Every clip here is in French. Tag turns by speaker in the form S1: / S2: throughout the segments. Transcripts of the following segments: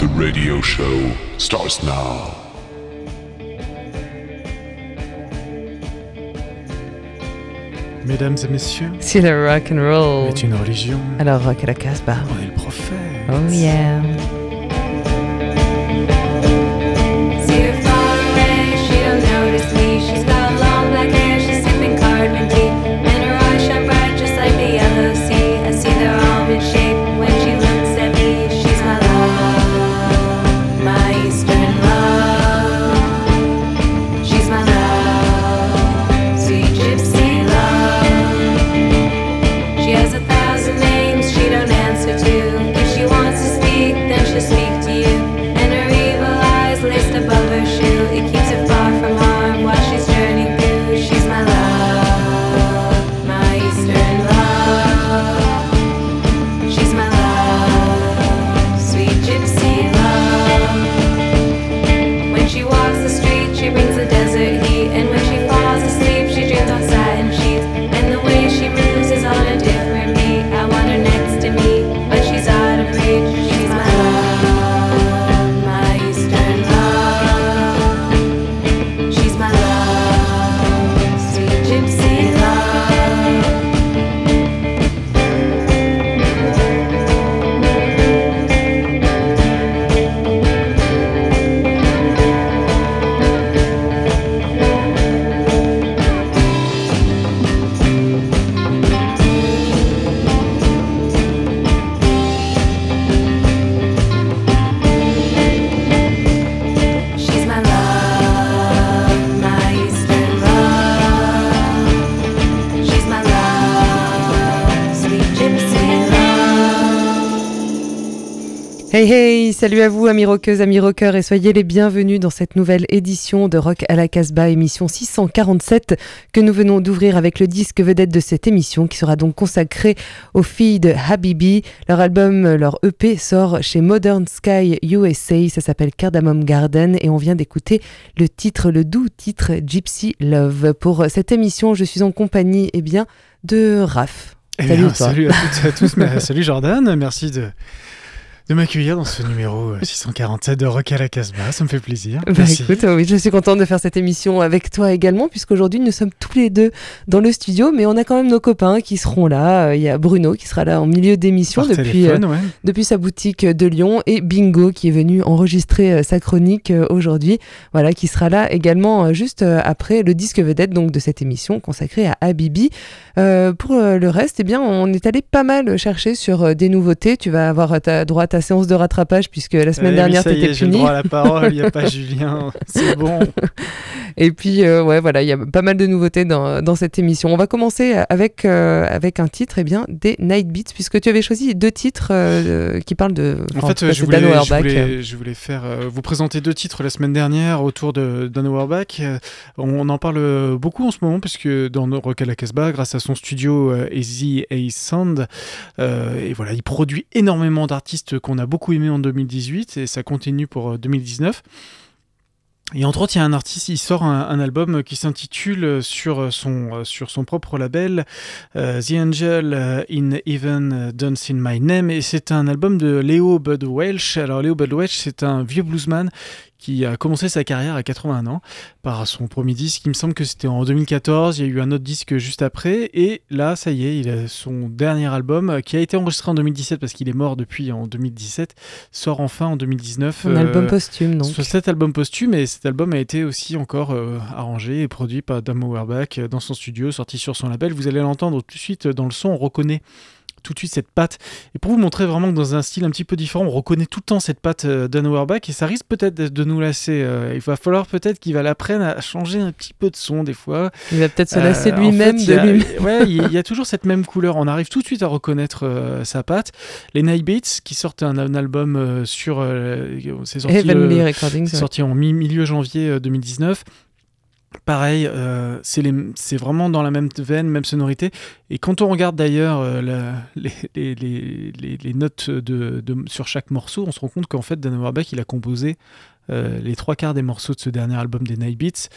S1: the radio show starts now.
S2: Mesdames et messieurs,
S3: si le rock and roll
S2: est une religion,
S3: alors rock à la Casbah.
S2: On est le prophète.
S3: Oh yeah. Salut à vous amis rockeuses, amis rockeurs et soyez les bienvenus dans cette nouvelle édition de Rock à la Casbah, émission 647 que nous venons d'ouvrir avec le disque vedette de cette émission qui sera donc consacré aux filles de Habibi. Leur album, leur EP sort chez Modern Sky USA, ça s'appelle Cardamom Garden et on vient d'écouter le titre, le doux titre Gypsy Love. Pour cette émission, je suis en compagnie eh bien, de Raph.
S2: Eh salut, salut à toutes et à tous, salut Jordan, merci de de m'accueillir dans ce numéro 647 de Rock à la Casbah. Ça me fait plaisir.
S3: Bah écoute, oui, je suis contente de faire cette émission avec toi également, puisqu'aujourd'hui nous sommes tous les deux dans le studio, mais on a quand même nos copains qui seront là. Euh, il y a Bruno qui sera là en milieu d'émission depuis, euh, depuis sa boutique de Lyon et Bingo qui est venu enregistrer euh, sa chronique aujourd'hui. Voilà, qui sera là également juste après le disque vedette donc de cette émission consacrée à Habibi. pour le reste, eh bien, on est allé pas mal chercher sur des nouveautés. Tu vas avoir ta droite à séance de rattrapage puisque la semaine dernière tu étais
S2: puni. droit à la parole, il n'y a pas Julien, c'est bon.
S3: Et puis euh, ouais voilà, il y a pas mal de nouveautés dans, dans cette émission. On va commencer avec euh, avec un titre et eh bien des Night Beats puisque tu avais choisi deux titres euh, qui parlent de
S2: En fait, je voulais, je voulais, je voulais, faire vous présenter deux titres la semaine dernière autour de Dan Auerbach. On, en parle beaucoup en ce moment puisque dans Rock à la Casbah grâce à son studio Easy A Sound et voilà, il produit énormément d'artistes qu'on a beaucoup aimé en 2018 et ça continue pour 2019. Euh, et entre autres, il y a un artiste, il sort un, album qui s'intitule sur son, sur son propre label euh, The Angel in Even Dance in My Name. Et c'est un album de Leo Bud Welch. Alors, Leo Bud Welch, c'est un vieux bluesman qui a commencé sa carrière à 81 ans par son premier disque. Il me semble que c'était en 2014. Il y a eu un autre disque juste après. Et là, ça y est, il a son dernier album euh, qui a été enregistré en 2017 parce qu'il est mort depuis en 2017. Sort enfin en 2019.
S3: Un album euh, posthume, donc.
S2: Cet album posthume. Et cet album a été aussi encore euh, arrangé et produit par Damo Auerbach dans son studio, sorti sur son label. Vous allez l'entendre tout de suite dans le son. On reconnaît tout de suite cette patte. Et pour vous montrer vraiment que dans un style un petit peu différent, on reconnaît tout le temps cette patte euh, d'un Auerbach et ça risque peut-être de nous lasser. Euh, il va falloir peut-être qu'il va l'apprendre à changer un petit peu de son des fois.
S3: Il va peut-être se lasser euh, lui-même de lui
S2: Ouais, il y, a toujours cette même couleur. On arrive tout de suite à reconnaître sa patte. Les Night Beats qui sortent un, album sur. c'est sorti, sorti en milieu janvier 2019. Pareil, euh, c'est vraiment dans la même veine, même sonorité. Et quand on regarde d'ailleurs euh, les, notes de, sur chaque morceau, on se rend compte qu'en fait, Dan Auerbach, il a composé
S4: les trois quarts des morceaux de ce dernier album des Night Beats.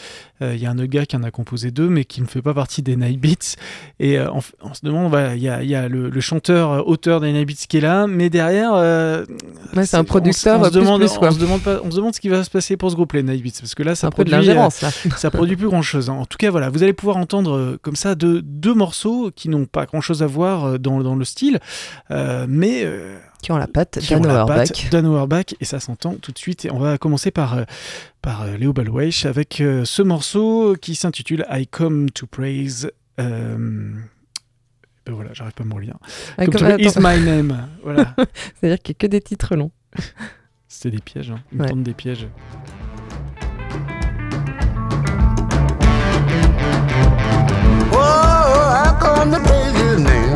S4: Il y a un autre gars qui en a composé deux, mais qui ne fait pas partie des Night Beats. Et on, se demande, il y a, le, chanteur, auteur des Night Beats qui est là, mais derrière.
S3: c'est un producteur.
S4: On, se demande, on, se demande pas, on se demande ce qui va se passer pour ce groupe, les Night Beats, parce que là, ça produit, ça produit plus grand chose. Hein. En tout cas, voilà, vous allez pouvoir entendre comme ça deux, deux morceaux qui n'ont pas grand chose à voir dans, dans le style, mais
S3: qui ont la patte Dan Auerbach.
S4: Dan Auerbach, et ça s'entend tout de suite. Et on va commencer par, euh, par euh, Léo Balweich avec euh, ce morceau qui s'intitule I Come to Praise. ben voilà, j'arrive pas à me relire. I come to Is My Name. Voilà.
S3: C'est-à-dire qu'il n'y a que des titres longs.
S4: C'était des pièges, hein. ils ouais. des pièges. Oh, I come to praise his name.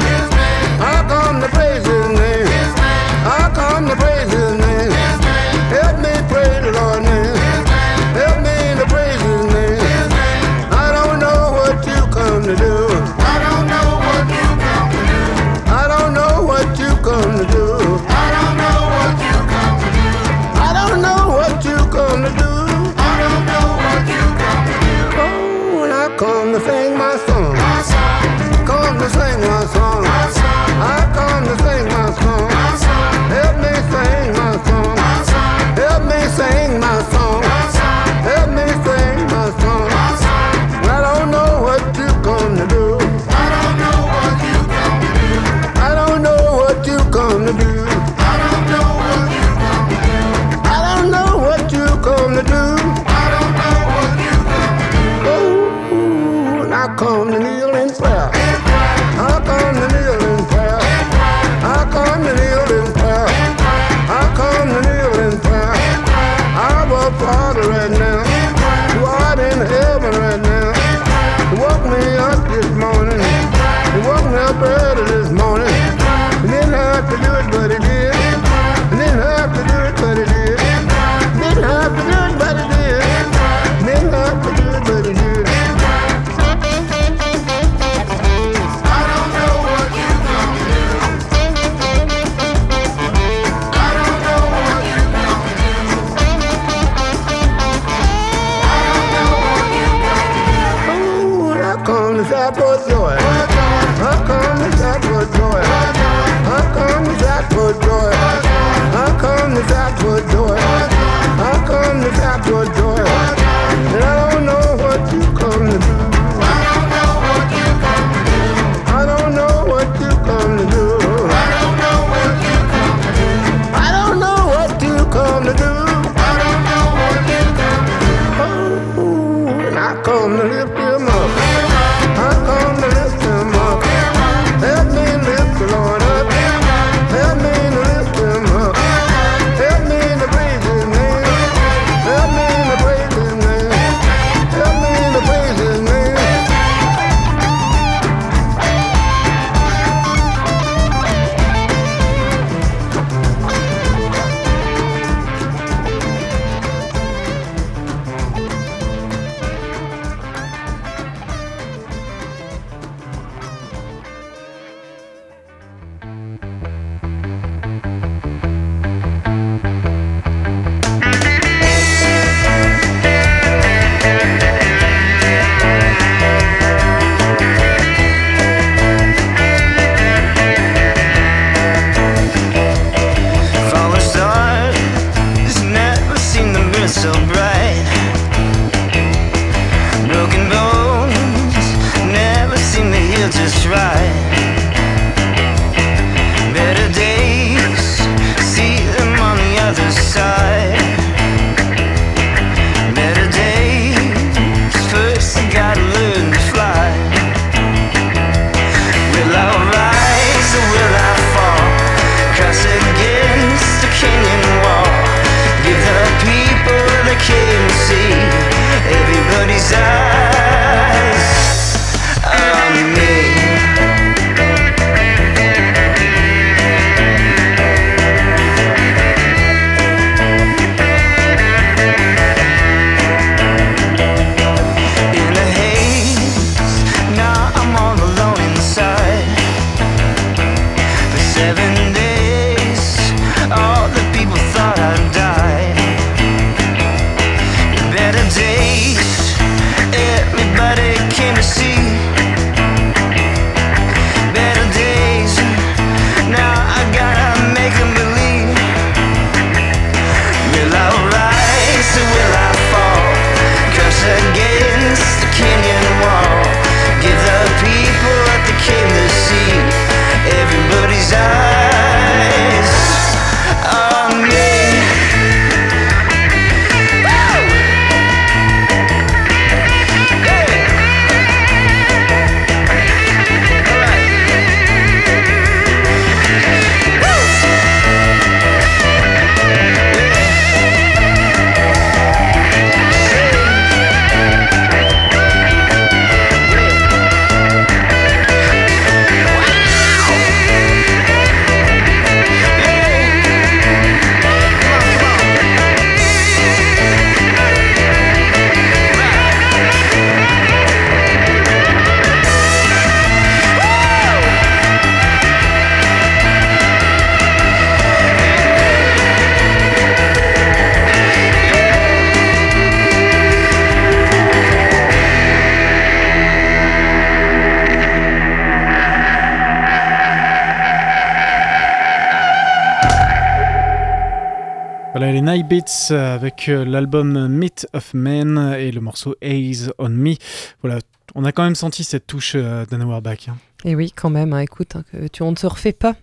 S2: Avec euh, l'album Myth of Men et le morceau Haze on Me. Voilà, on a quand même senti cette touche euh, d'Anna Warback. Hein.
S5: Et oui, quand même, hein, écoute, hein, on ne se refait pas.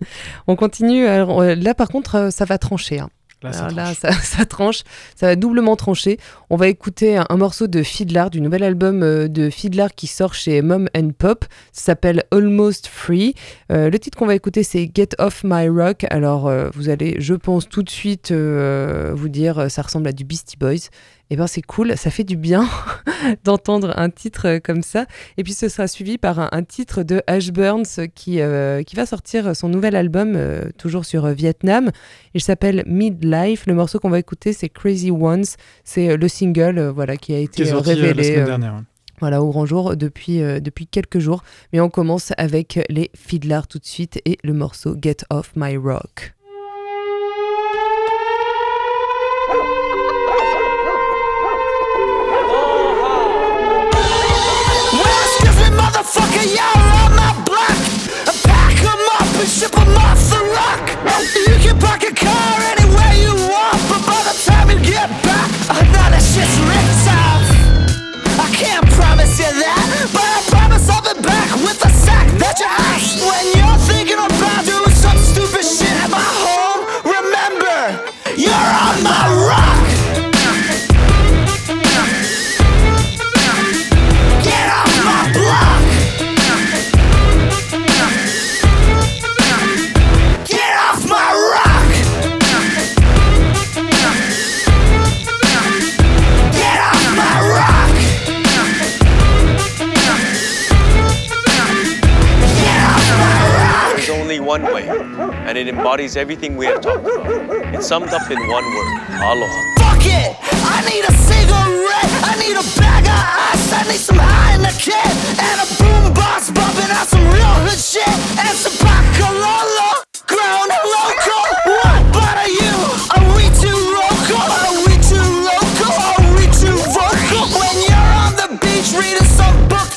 S5: on continue. Euh, là, par contre, ça va trancher.
S2: Là,
S5: ça, tranche, ça va doublement trancher. On va écouter un, morceau de Fiddler, du nouvel album euh, de Fiddler qui sort chez Mom and Pop. Ça s'appelle Almost Free. Euh, le titre qu'on va écouter, c'est Get Off My Rock. Alors, euh, vous allez, je pense, tout de suite vous dire, ça ressemble à du Beastie Boys eh ben c'est cool, ça fait du bien d'entendre un titre euh, comme ça. Et puis ce sera suivi par un, titre de Ash Burns qui, euh, qui va sortir son nouvel album, euh, toujours sur Vietnam. Il s'appelle Midlife. Le morceau qu'on va écouter, c'est Crazy Ones. C'est le single voilà, qui a été révélé.
S2: La dernière.
S5: Voilà, au grand jour depuis, depuis quelques jours. Mais on commence avec les Fiddlers tout de suite et le morceau Get Off My Rock. Motherfucker, you're on my block. I pack up and ship off the rock. You can park a and it embodies everything we have talked about. It's summed up in one word aloha. Fuck it! I need a cigarette, I need a bag of ice, I need some high in the kid, and a boom box bumping out some real hood shit, and some bacololo, grown local. What but you? Are we too local? Are we too local? Are we too vocal? When you're on the beach reading some book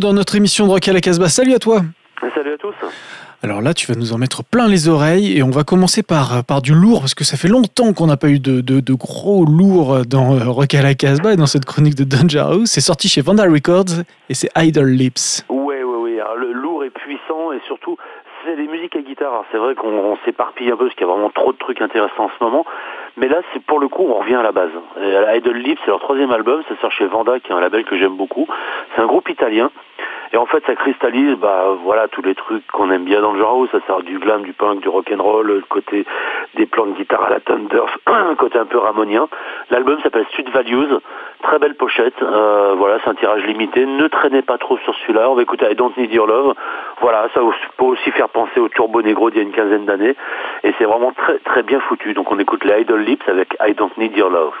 S2: dans notre émission de Rock à la Casbah. Salut à toi
S6: Salut à tous
S2: alors là, tu vas nous en mettre plein les oreilles et on va commencer par, par du lourd parce que ça fait longtemps qu'on n'a pas eu de, de, gros lourd dans euh, Rock à la Casbah et dans cette chronique de Danger House. C'est sorti chez Vanda Records et c'est Idle Lips.
S6: Oui, oui, oui. le lourd est puissant et surtout, c'est des musiques à guitare. C'est vrai qu'on s'éparpille un peu parce qu'il y a vraiment trop de trucs intéressants en ce moment. Mais là, c'est pour le coup, on revient à la base. Idle Lips, c'est leur troisième album. Ça sort chez Vanda, qui est un label que j'aime beaucoup. C'est un groupe italien. Et en fait, ça cristallise, bah voilà, tous les trucs qu'on aime bien dans le genre. Ça sert du glam, du punk, du rock and roll, le côté des plans de guitare à la Thunder, un côté un peu ramonien. L'album s'appelle Sud Values, très belle pochette. Euh, voilà, c'est un tirage limité. Ne traînez pas trop sur celui-là. On va écouter I Don't Need Your Love. Voilà, ça peut aussi faire penser au Turbo Negro d'il y a une quinzaine d'années. Et c'est vraiment très très bien foutu. Donc on écoute les Idle Lips avec I Don't Need Your Love.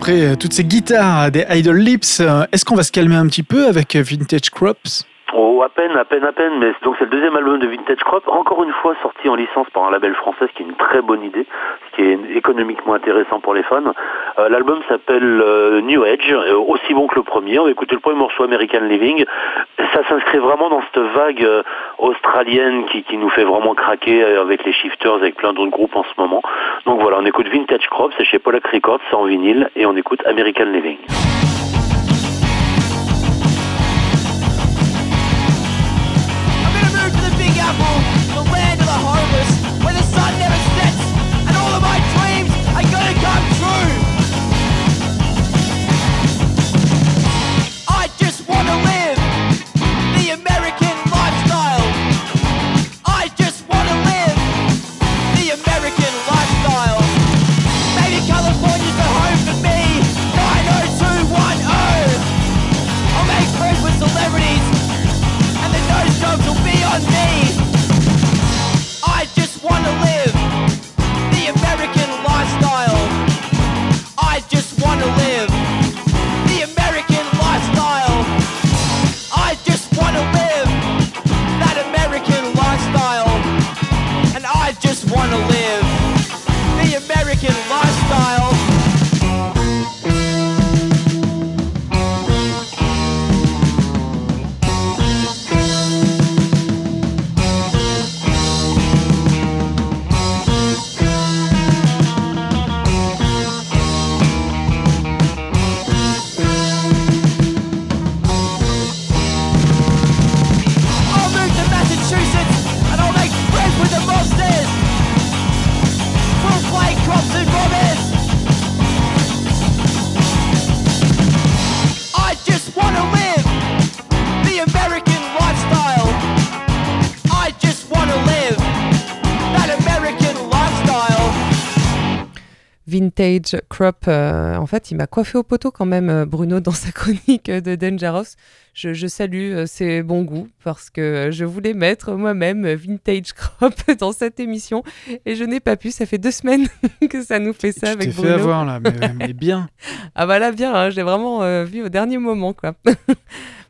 S2: Après toutes ces guitares des Idle Lips, est-ce qu'on va se calmer un petit peu avec Vintage Crops?
S6: Oh, à peine, à peine, à peine, mais donc c'est le deuxième album de Vintage Crop, encore une fois sorti en licence par un label français, ce qui est une très bonne idée, ce qui est économiquement intéressant pour les fans. Euh, l'album s'appelle euh, New Age, euh, aussi bon que le premier. On va écouter le premier morceau American Living. Ça s'inscrit vraiment dans cette vague australienne qui, qui, nous fait vraiment craquer avec les Shifters, avec plein d'autres groupes en ce moment. Donc voilà, on écoute Vintage Crop, c'est chez Polak Records, c'est en vinyle, et on écoute American Living.
S3: Vintage Crop. Euh, en fait, il m'a coiffé au poteau quand même, euh, Bruno, dans sa chronique de Dangerous. Je, je salue euh, ses bons goûts parce que je voulais mettre moi-même Vintage Crop dans cette émission et je n'ai pas pu. Ça fait deux semaines que ça nous fait ça avec Bruno.
S2: fait avoir là, mais, bien.
S3: ah bah là, bien, hein, j'ai vraiment vu au dernier moment, quoi.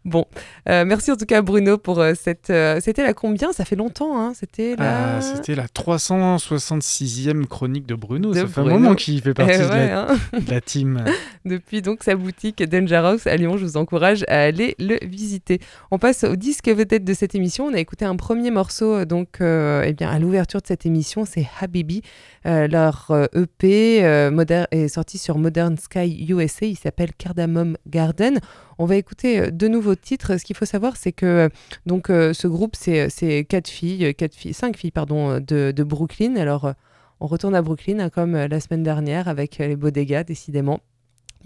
S3: Bon, euh, merci en tout cas Bruno pour euh, cette. Euh, c'était la combien? Ça fait longtemps, hein C'était la.
S2: C'était la 366e chronique de Bruno. ça fait un moment qu'il fait partie hein. de, la, team.
S3: Depuis donc sa boutique Dangerous à Lyon, je vous encourage à aller le visiter. On passe au disque vedette de cette émission. On a écouté un premier morceau donc eh bien à l'ouverture de cette émission, c'est Habibi. Leur EP e est sorti sur Modern Sky USA. Il s'appelle Cardamom Garden. On va écouter euh, de nouveaux titres. Ce qu'il faut savoir, c'est que euh, donc euh, ce groupe, c'est quatre filles, quatre filles, cinq filles pardon, de, Brooklyn. Alors on retourne à Brooklyn hein, comme la semaine dernière avec les Bodega, décidément.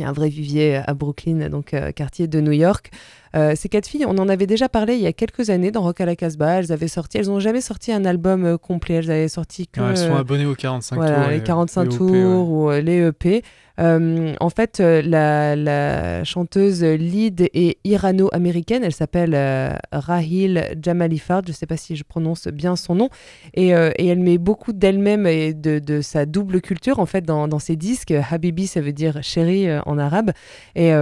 S3: Il y a un vrai vivier à Brooklyn, donc quartier de New York. ces quatre filles, on en avait déjà parlé il y a quelques années dans Rock à la Casbah. Elles avaient sorti, elles n'ont jamais sorti un album complet. Elles avaient sorti que.
S2: elles sont abonnées aux 45 tours.
S3: les 45 tours ou les EP. Euh, en fait, euh, la, chanteuse lead est irano-américaine. Elle s'appelle euh, Rahil Jamalifard. Je ne sais pas si je prononce bien son nom. Et, elle met beaucoup d'elle-même et de, sa double culture en fait dans, ses disques. Habibi, ça veut dire chérie en arabe. Et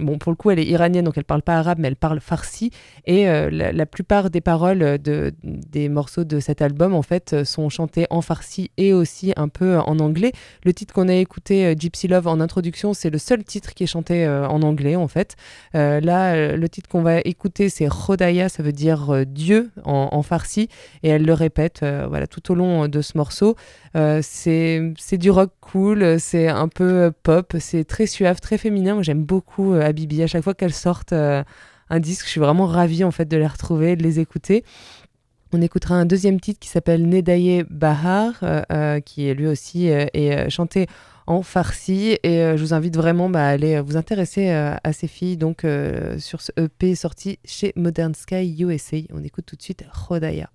S3: bon, pour le coup, elle est iranienne, donc elle parle pas arabe, mais elle parle farsi. Et la, plupart des paroles de, des morceaux de cet album, en fait, sont chantées en farsi et aussi un peu en anglais. Le titre qu'on a écouté, Gypsy Love, en introduction, c'est le seul titre qui est chanté euh, en anglais en fait. Euh, là, euh, le titre qu'on va écouter, c'est Rodaya, ça veut dire Dieu en, farsi, et elle le répète voilà, tout au long de ce morceau. c'est du rock cool, c'est un peu pop, c'est très suave, très féminin. Moi, j'aime beaucoup Habibi. À chaque fois qu'elle sortent un disque, je suis vraiment ravie en fait de les retrouver, de les écouter. On écoutera un deuxième titre qui s'appelle Nedaye Bahar, qui est lui aussi est chanté en farci. Et euh, je vous invite vraiment bah, à aller euh, vous intéresser euh, à ces filles donc sur ce EP sorti chez Modern Sky USA. On écoute tout de suite Rodaya.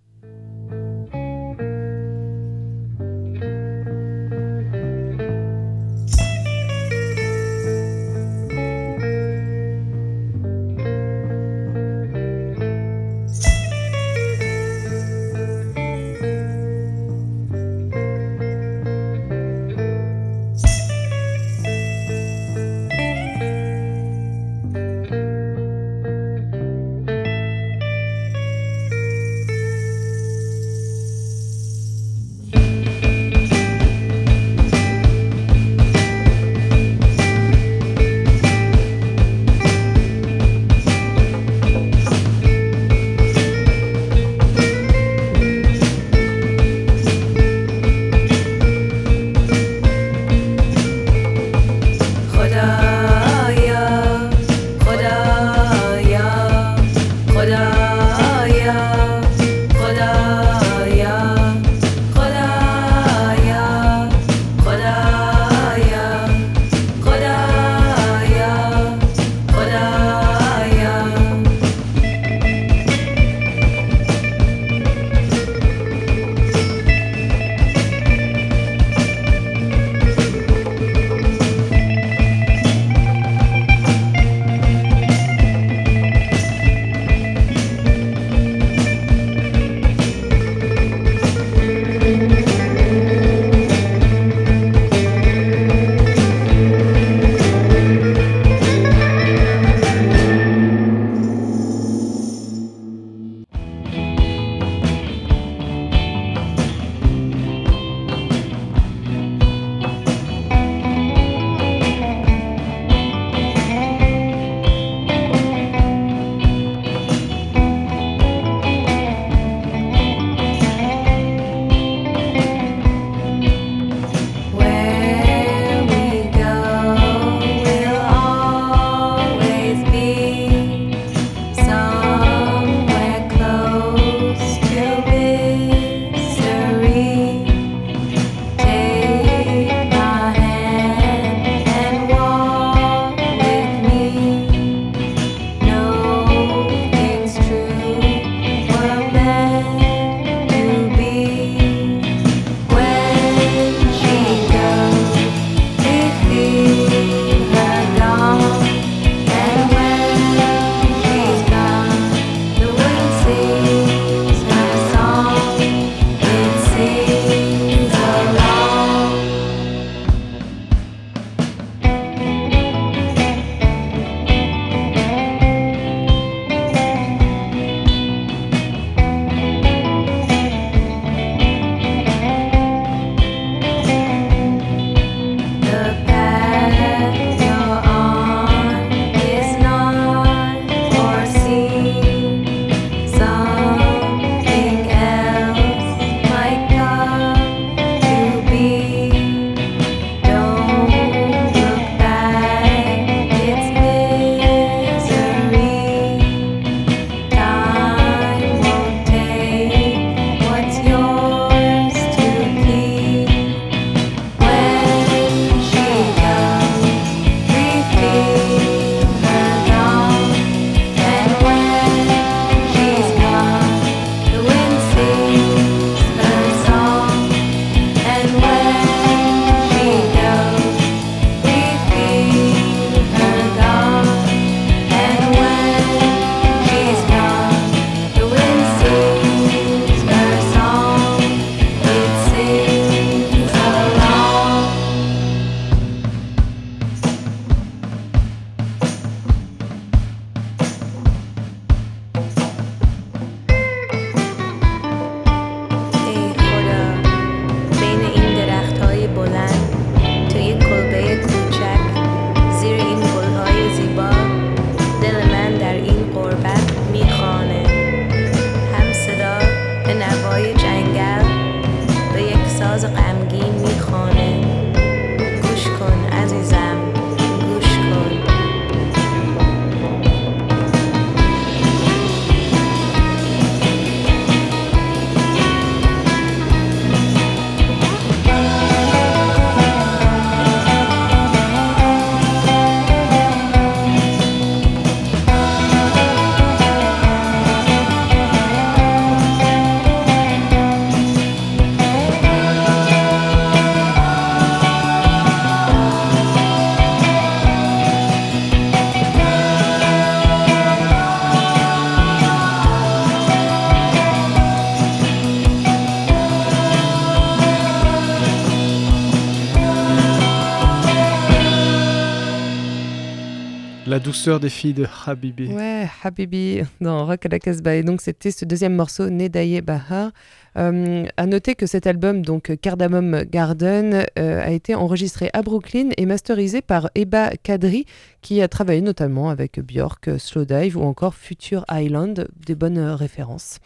S2: Douceur des filles de Habibi.
S3: Ouais, Habibi dans Rock à la Casbah. Et donc c'était ce deuxième morceau, Nedaye Bahar. Euh, à noter que cet album, donc Cardamom Garden, euh, a été enregistré à Brooklyn et masterisé par Eba Kadri, qui a travaillé notamment avec Björk, Slowdive ou encore Future Island, des bonnes références.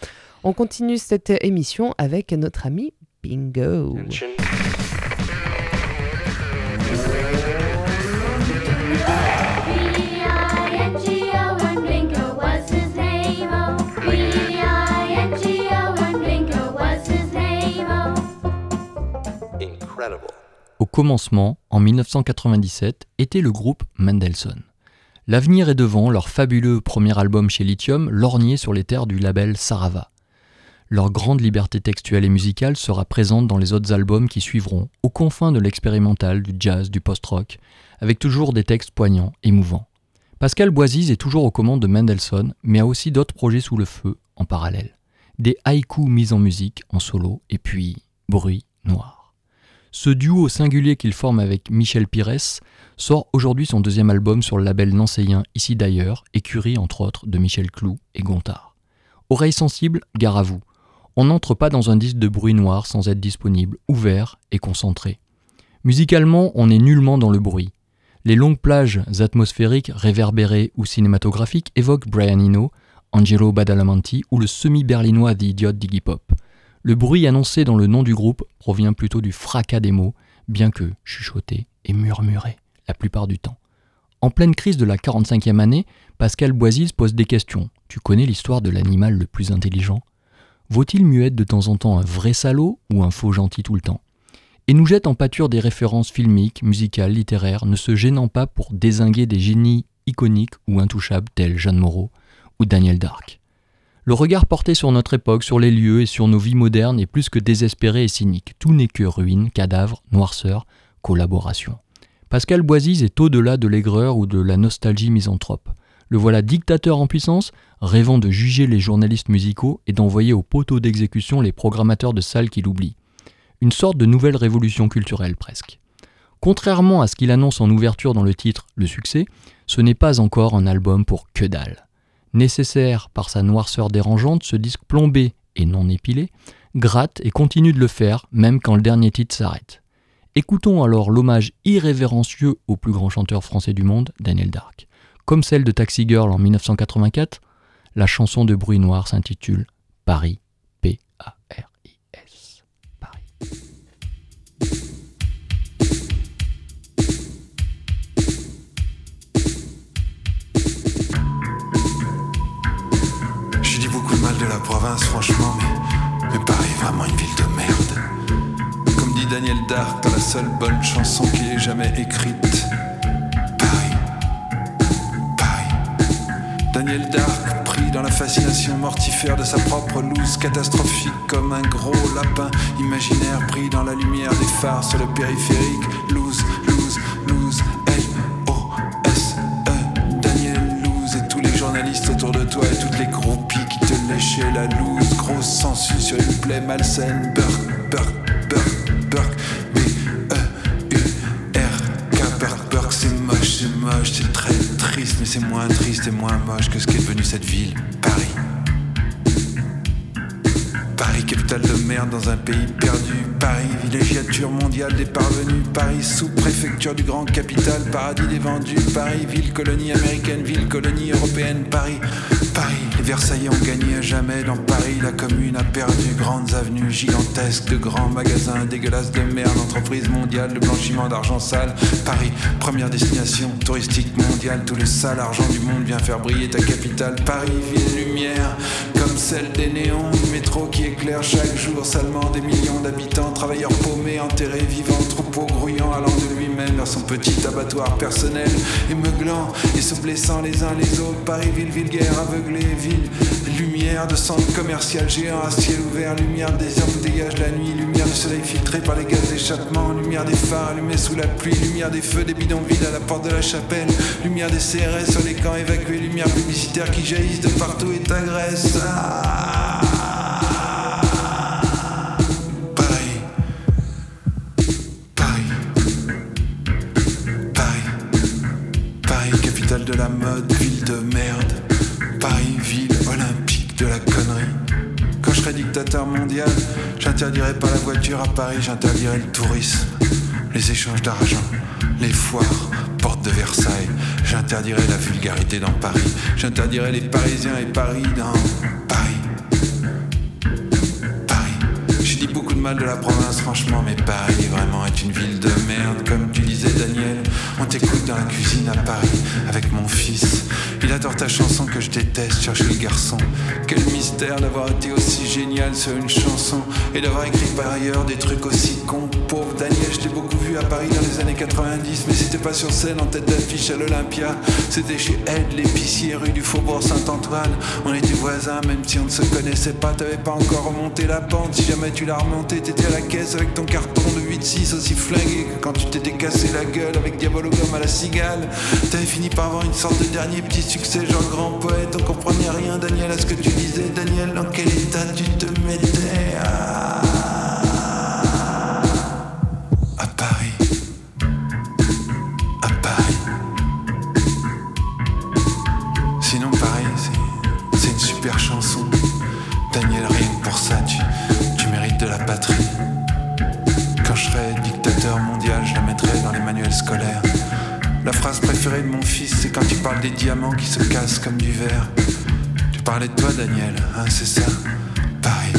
S3: On continue cette émission avec notre ami Bingo.
S7: Au commencement, en 1997, était le groupe Mendelssohn. L'avenir est devant leur fabuleux premier album chez Lithium, lorgné sur les terres du label Sarava. Leur grande liberté textuelle et musicale sera présente dans les autres albums qui suivront, aux confins de l'expérimental, du jazz, du post-rock, avec toujours des textes poignants, émouvants. Pascal Boisise est toujours aux commandes de Mendelssohn, mais a aussi d'autres projets sous le feu, en parallèle. Des haïkus mis en musique, en solo, et puis bruit noir. Ce duo singulier qu'il forme avec Michel Pires sort aujourd'hui son deuxième album sur le label nancéien Ici d'ailleurs, écurie entre autres de Michel Clou et Gontard. Oreille sensible, gare à vous. On n'entre pas dans un disque de bruit noir sans être disponible, ouvert et concentré. Musicalement, on n'est nullement dans le bruit. Les longues plages atmosphériques, réverbérées ou cinématographiques évoquent Brian Eno, Angelo Badalamenti ou le semi-berlinois The Idiot d'Iggy Pop. Le bruit annoncé dans le nom du groupe provient plutôt du fracas des mots, bien que chuchoté et murmuré la plupart du temps. En pleine crise de la 45e année, Pascal Boisise pose des questions. Tu connais l'histoire de l'animal le plus intelligent? Vaut-il mieux être de temps en temps un vrai salaud ou un faux gentil tout le temps? Et nous jette en pâture des références filmiques, musicales, littéraires, ne se gênant pas pour désinguer des génies iconiques ou intouchables tels Jeanne Moreau ou Daniel Dark. Le regard porté sur notre époque, sur les lieux et sur nos vies modernes est plus que désespéré et cynique. Tout n'est que ruine, cadavre, noirceur, collaboration. Pascal Boisise est au-delà de l'aigreur ou de la nostalgie misanthrope. Le voilà dictateur en puissance, rêvant de juger les journalistes musicaux et d'envoyer au poteau d'exécution les programmateurs de salles qu'il oublie. Une sorte de nouvelle révolution culturelle presque. Contrairement à ce qu'il annonce en ouverture dans le titre Le succès, ce n'est pas encore un album pour que dalle. Nécessaire par sa noirceur dérangeante, ce disque plombé et non épilé gratte et continue de le faire même quand le dernier titre s'arrête. Écoutons alors l'hommage irrévérencieux au plus grand chanteur français du monde, Daniel Dark. Comme celle de Taxi Girl en 1984, la chanson de Bruit Noir s'intitule Paris
S8: de la province, franchement, mais, Paris est vraiment une ville de merde. Comme dit Daniel Dark dans la seule bonne chanson qui ait jamais écrite. Paris, Paris. Daniel Dark, pris dans la fascination mortifère de sa propre loose catastrophique, comme un gros lapin imaginaire pris dans la lumière des phares sur le périphérique. Loose, loose, loose, L-O-S-E. Daniel Loose et tous les journalistes autour de toi et toutes les groupies lécher la loose, grosse sensu sur une plaie malsaine. Burk, Burk, Burk, Burk, B, E, U, R, K, Burk, Burk, c'est moche, c'est moche, c'est très triste, mais c'est moins triste et moins moche que ce qu'est devenu cette ville, Paris. Paris, capitale de merde dans un pays perdu. Paris, villégiature mondiale des parvenus. Paris, sous-préfecture du grand capital, paradis des vendus. Paris, ville colonie américaine, ville colonie européenne. Paris, Paris, les Versaillais ont gagné jamais. Dans Paris, la commune a perdu grandes avenues gigantesques de grands magasins dégueulasses de merde. Entreprise mondiale de blanchiment d'argent sale. Paris, première destination touristique mondiale. Tout le sale argent du monde vient faire briller ta capitale. Paris, ville lumière, comme celle des néons. métro qui chaque jour salement des millions d'habitants. Travailleurs paumés, enterrés, vivants, troupeaux grouillant, allant de lui-même vers son petit abattoir personnel. Et meuglant et se blessant les uns les autres. Paris, ville vulgaire, aveugle ville, lumière de centre commercial géant à ciel ouvert, lumière des dégage la nuit, lumière du soleil filtré par les gaz d'échappement, lumière des phares allumés sous la pluie, lumière des feux des bidonvilles à la porte de la chapelle, lumière des CRS sur les camps évacués, lumière publicitaire qui jaillissent de partout et t'agresse. Ah la mode, ville de merde. Paris, ville olympique de la connerie. Quand je serai dictateur mondial, j'interdirai pas la voiture à Paris, j'interdirai le tourisme, les échanges d'argent, les foires, porte de Versailles. J'interdirai la vulgarité dans Paris, j'interdirai les Parisiens et Paris dans Beaucoup de mal de la province, franchement, mais Paris vraiment est une ville de merde. Comme tu disais, Daniel, on t'écoute dans la cuisine à Paris avec mon fils. Il adore ta chanson que je déteste, cherche le garçon. D'avoir été aussi génial sur une chanson et d'avoir écrit par ailleurs des trucs aussi cons. Pauvre Daniel, je t'ai beaucoup vu à Paris dans les années 90, mais c'était pas sur scène en tête d'affiche à l'Olympia. C'était chez Ed, l'épicier rue du Faubourg Saint-Antoine. On était voisins, même si on ne se connaissait pas, t'avais pas encore remonté la pente. Si jamais tu l'as remonté, t'étais à la caisse avec ton carton de 8-6 aussi flingué que quand tu t'étais cassé la gueule avec Diabologum à la cigale. T'avais fini par avoir une sorte de dernier petit succès, genre grand poète. On comprenait rien, Daniel, à ce que tu disais. Daniel, dans quel état tu te mettais à, Paris? À Paris. Sinon, Paris, c'est une super chanson. Daniel, rien que pour ça, tu de la patrie. La phrase préférée de mon fils, c'est quand tu parles des diamants qui se cassent comme du verre. Tu parlais de toi, Daniel, hein, c'est ça? Paris.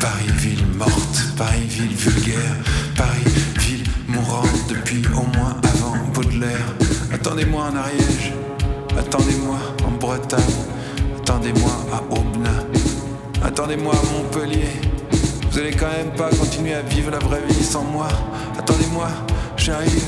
S8: Paris, ville morte, Paris, ville vulgaire, Paris, ville mourante depuis au moins avant Baudelaire. Attendez-moi en Ariège, attendez-moi en Bretagne, attendez-moi à Aubenas. Attendez-moi à Montpellier. Vous allez quand même pas continuer à vivre la vraie vie sans moi. Attendez-moi, j'arrive.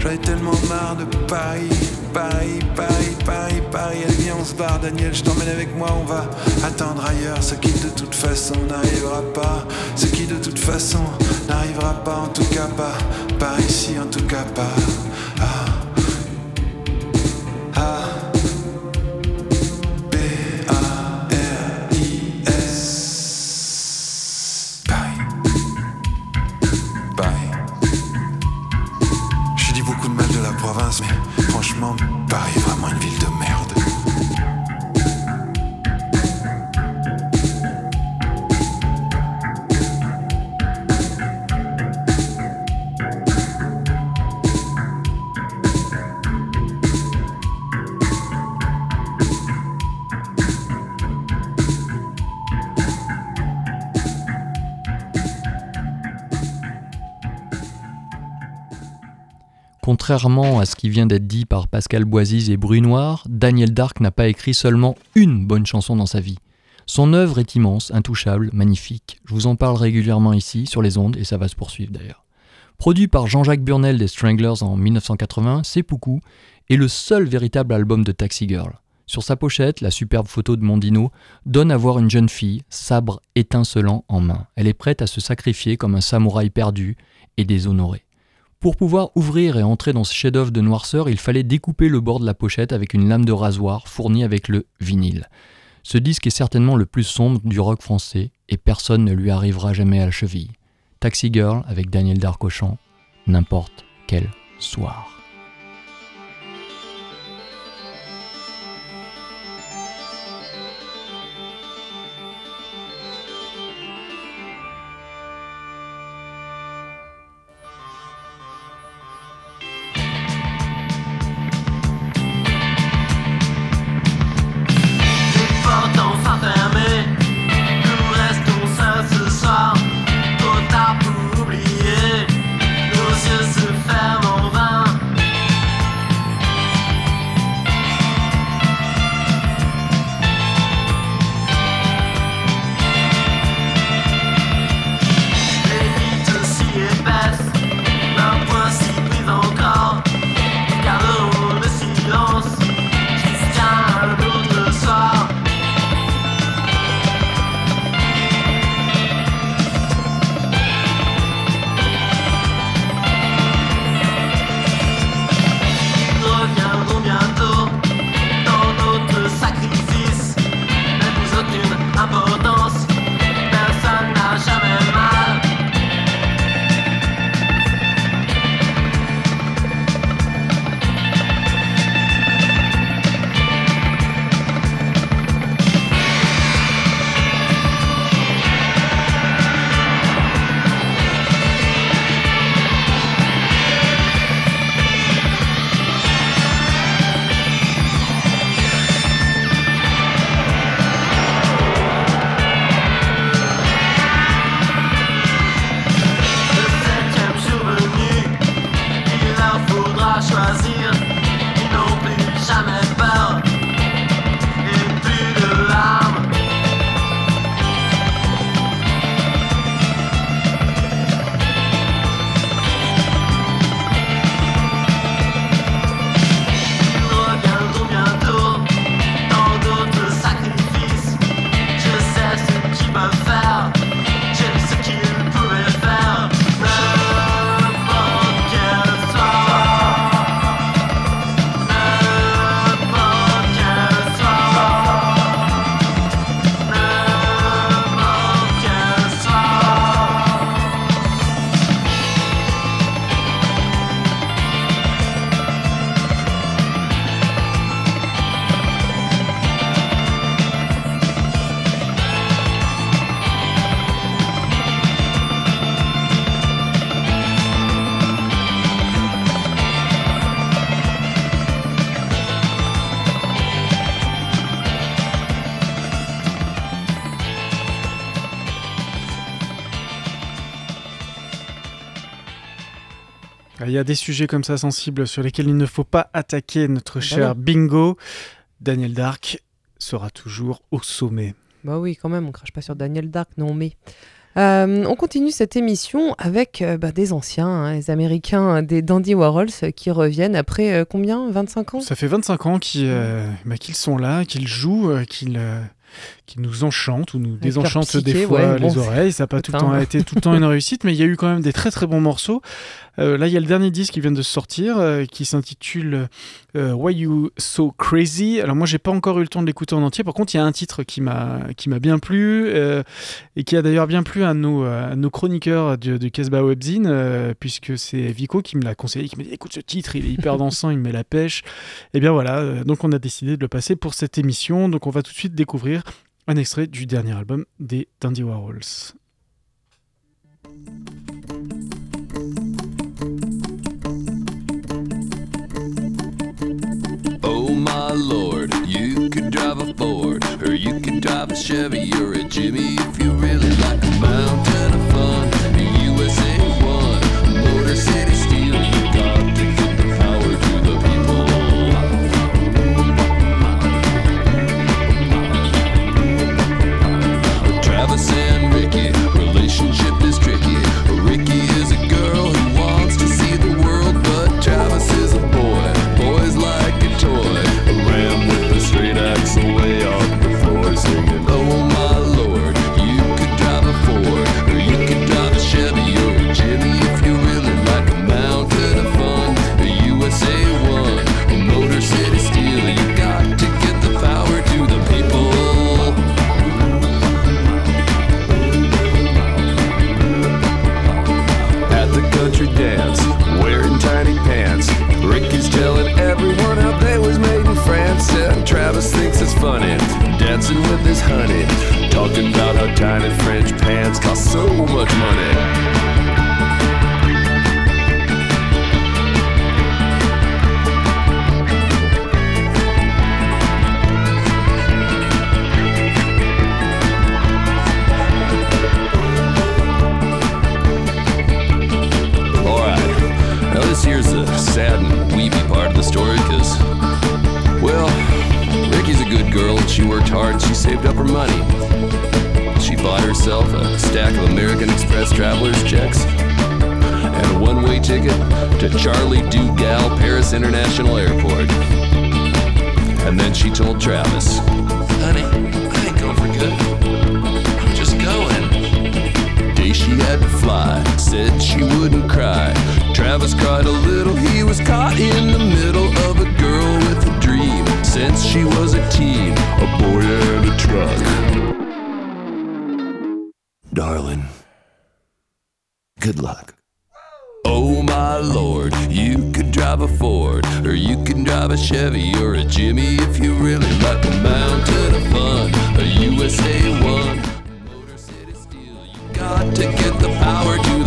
S8: J'en ai tellement marre de Paris, Paris, Paris, Paris, Paris. Allez, viens, on se barre, Daniel, je t'emmène avec moi. On va attendre ailleurs ce qui de toute façon n'arrivera pas. Ce qui de toute façon n'arrivera pas, en tout cas pas. Par ici, en tout cas pas.
S7: Contrairement à ce qui vient d'être dit par Pascal Boisise et Brunoir, Daniel Dark n'a pas écrit seulement une bonne chanson dans sa vie. Son œuvre est immense, intouchable, magnifique. Je vous en parle régulièrement ici, sur les ondes, et ça va se poursuivre d'ailleurs. Produit par Jean-Jacques Burnel des Stranglers en 1980, Seppuku est le seul véritable album de Taxi Girl. Sur sa pochette, la superbe photo de Mondino donne à voir une jeune fille, sabre étincelant en main. Elle est prête à se sacrifier comme un samouraï perdu et déshonoré. Pour pouvoir ouvrir et entrer dans ce chef-d'œuvre de noirceur, il fallait découper le bord de la pochette avec une lame de rasoir fournie avec le vinyle. Ce disque est certainement le plus sombre du rock français et personne ne lui arrivera jamais à la cheville. Taxi Girl avec Daniel Darcochant, n'importe quel soir.
S2: Y a des sujets comme ça sensibles sur lesquels il ne faut pas attaquer notre bah cher Bingo. Daniel Dark sera toujours au sommet.
S3: Bah oui, quand même, on crache pas sur Daniel Dark, non mais. Euh, on continue cette émission avec euh, bah, des anciens, hein, les Américains des Dandy Warhols qui reviennent après combien? 25 ans?
S2: Ça fait 25 ans bah, qu'ils sont là, qu'ils jouent, qu'ils qui nous enchantent ou nous désenchantent des fois les oreilles. Ça n'a pas tout le temps été tout le temps une réussite, mais il y a eu quand même des très très bons morceaux. Euh, là, il y a le dernier disque qui vient de sortir, euh, qui s'intitule euh, Why You So Crazy. Alors moi, j'ai pas encore eu le temps de l'écouter en entier. Par contre, il y a un titre qui m'a qui m'a bien plu et qui a d'ailleurs bien plu à nos, nos chroniqueurs du, du Casbah Webzine, puisque c'est Vico qui me l'a conseillé, qui m'a dit écoute ce titre, il est hyper dansant, il me met la pêche. Et bien voilà, donc on a décidé de le passer pour cette émission. Donc on va tout de suite découvrir un extrait du dernier album des Dandy Warhols.
S9: Oh my lord, you could drive a Ford, or you could drive a Chevy or a Jimmy if you really like a mountain of fun. USA 1, Motor City dancing with his honey. Talking about how tiny French pants cost so much money. Here's the sad and weepy part of the story, cause, well, good girl she worked hard and she saved up her money. She bought herself a stack of American Express traveler's checks and a one way ticket to Charlie Dugal Paris International Airport. And then she told Travis, Honey, I ain't going for good. I'm just going day she had to fly. Said she wouldn't cry. Travis cried a little. He was caught in the middle of a girl with a dream. Since she was a teen, a boy and a truck. Darling, good luck. Oh my lord, you could drive a Ford, or you can drive a Chevy or a Jimmy if you really like a mountain of fun. A USA 1 Motor City Steel, you got to get the power to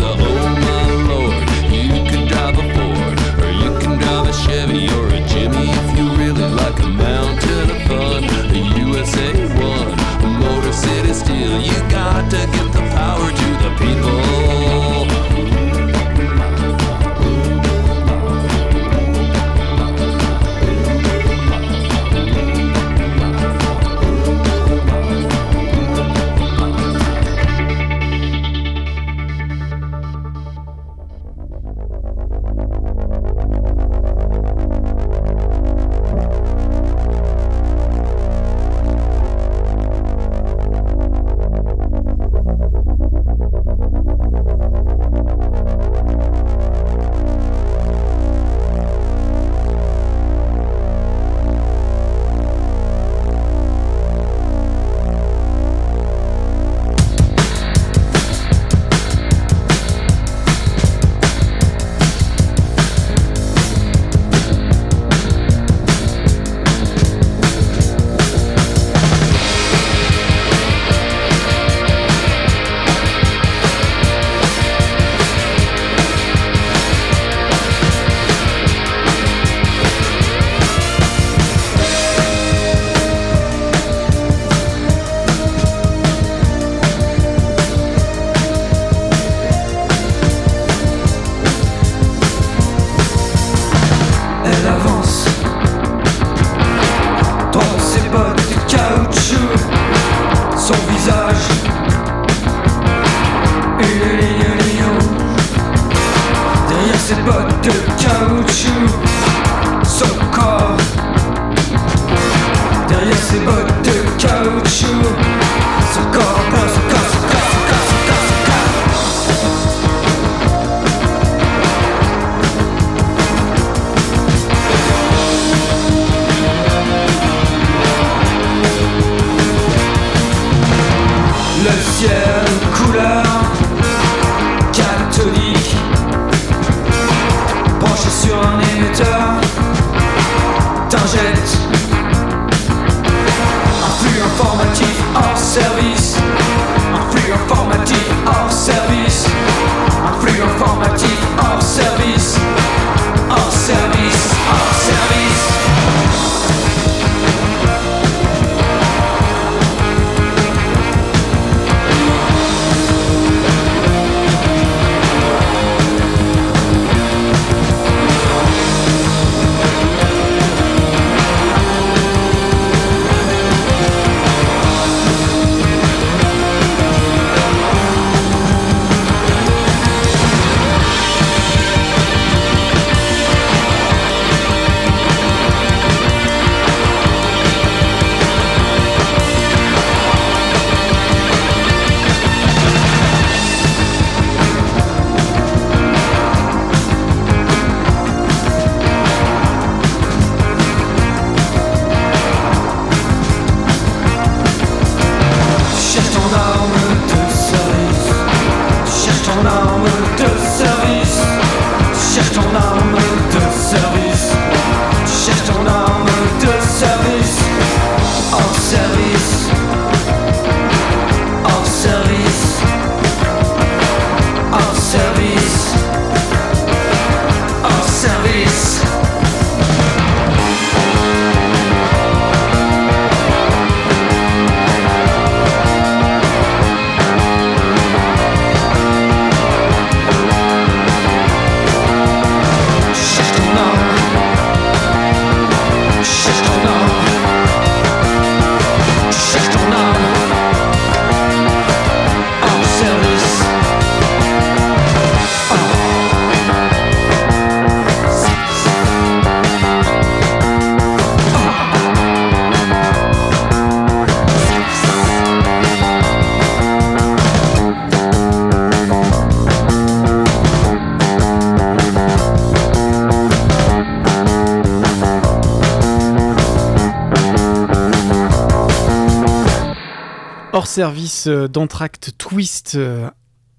S2: hors-service d'Entract Twist,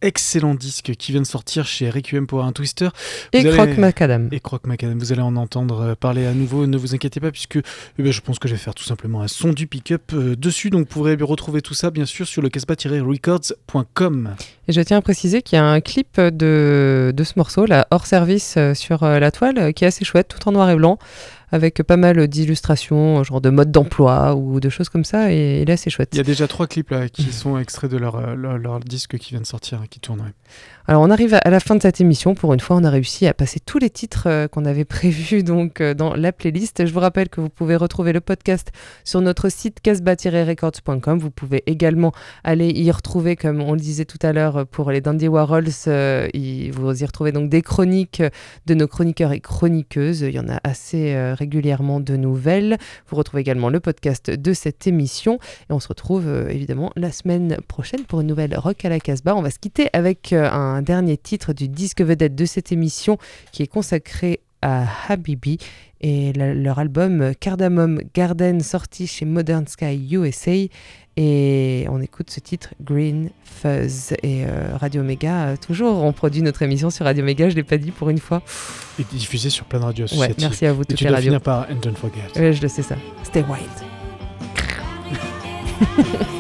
S2: excellent disque qui vient de sortir chez Requiem pour un Twister.
S3: et Croc Macadam.
S2: Et Croc Macadam. Vous allez en entendre euh, parler à nouveau, ne vous inquiétez pas, puisque eh ben, je pense que je vais faire tout simplement un son du pick-up euh, dessus. Donc vous pourrez retrouver tout ça, bien sûr, sur le casbah-records.com.
S3: Et je tiens à préciser qu'il y a un clip de, de ce morceau, là, hors service euh, sur la toile, qui est assez chouette, tout en noir et blanc avec pas mal d'illustrations, genre de mode d'emploi ou de choses comme ça, et, là c'est chouette.
S2: Il y a déjà trois clips qui sont extraits de leur, leur, disque qui vient de sortir, qui tournent.
S3: Alors on arrive à la fin de cette émission. Pour une fois, on a réussi à passer tous les titres euh, qu'on avait prévus donc euh, dans la playlist. Je vous rappelle que vous pouvez retrouver le podcast sur notre site casbah-records.com. Vous pouvez également aller y retrouver, comme on le disait tout à l'heure pour les Dandy Warhols, euh, vous y retrouvez donc des chroniques de nos chroniqueurs et chroniqueuses. Il y en a assez régulièrement de nouvelles. Vous retrouvez également le podcast de cette émission et on se retrouve évidemment la semaine prochaine pour une nouvelle Rock à la Casbah. On va se quitter avec un dernier titre du disque vedette de cette émission qui est consacré à Habibi et leur album Cardamom Garden sorti chez Modern Sky USA et on écoute ce titre Green Fuzz. Et euh, Radio Méga euh, toujours on produit notre émission sur Radio Méga je l'ai pas dit pour une fois.
S2: Et diffusé sur plein de radios
S3: ouais, merci à vous toutes
S2: les
S3: radios.
S2: par And Don't Forget.
S3: Je le sais ça. Stay Wild